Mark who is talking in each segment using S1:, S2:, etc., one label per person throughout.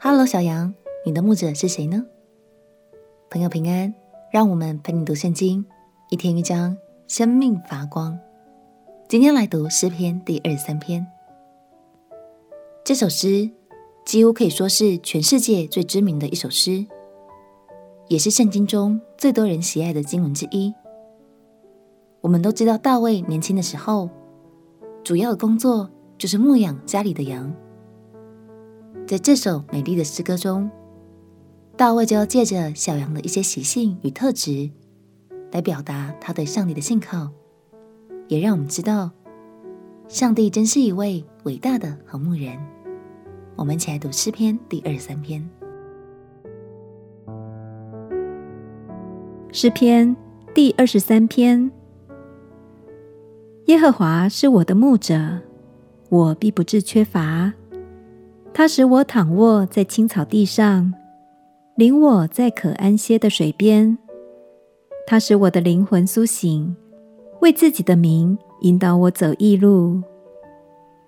S1: 哈喽，小羊，你的牧者是谁呢？朋友平安，让我们陪你读圣经，一天一章，生命发光。今天来读诗篇第二十三篇。这首诗几乎可以说是全世界最知名的一首诗，也是圣经中最多人喜爱的经文之一。我们都知道，大卫年轻的时候，主要的工作就是牧养家里的羊。在这首美丽的诗歌中，大卫就要借着小羊的一些习性与特质，来表达他对上帝的信靠，也让我们知道，上帝真是一位伟大的好牧人。我们一起来读诗篇第二十三篇。
S2: 诗篇第二十三篇。耶和华是我的牧者，我必不致缺乏。他使我躺卧在青草地上，领我在可安歇的水边。他使我的灵魂苏醒，为自己的名引导我走义路。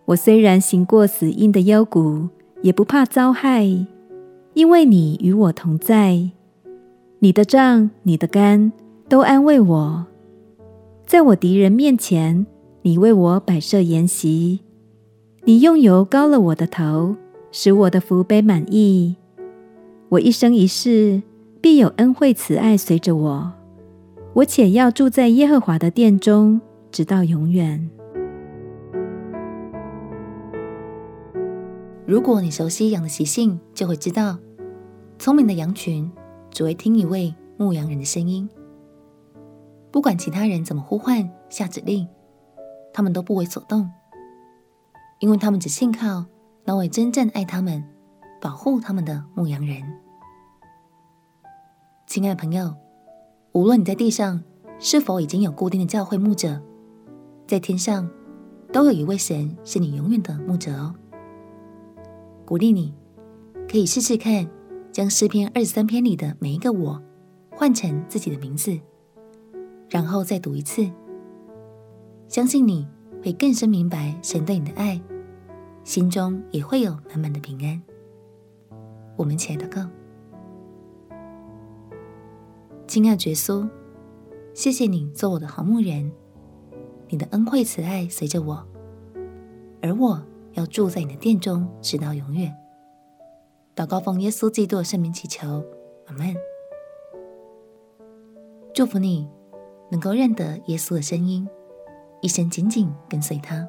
S2: 我虽然行过死荫的幽谷，也不怕遭害，因为你与我同在。你的杖、你的竿都安慰我。在我敌人面前，你为我摆设筵席，你用油膏了我的头，使我的福杯满溢。我一生一世必有恩惠慈爱随着我，我且要住在耶和华的殿中，直到永远。
S1: 如果你熟悉羊的习性，就会知道，聪明的羊群只会听一位牧羊人的声音。不管其他人怎么呼唤、下指令，他们都不为所动，因为他们只信靠那位真正爱他们、保护他们的牧羊人。亲爱的朋友，无论你在地上是否已经有固定的教会牧者，在天上都有一位神是你永远的牧者哦。鼓励你，可以试试看，将诗篇二十三篇里的每一个我换成自己的名字。然后再读一次，相信你会更深明白神对你的爱，心中也会有满满的平安。我们一起来祷告，亲爱的耶稣，谢谢你做我的好牧人，你的恩惠慈爱随着我，而我要住在你的殿中，直到永远。祷告奉耶稣基督的圣名祈求，阿门。祝福你。能够认得耶稣的声音，一生紧紧跟随他，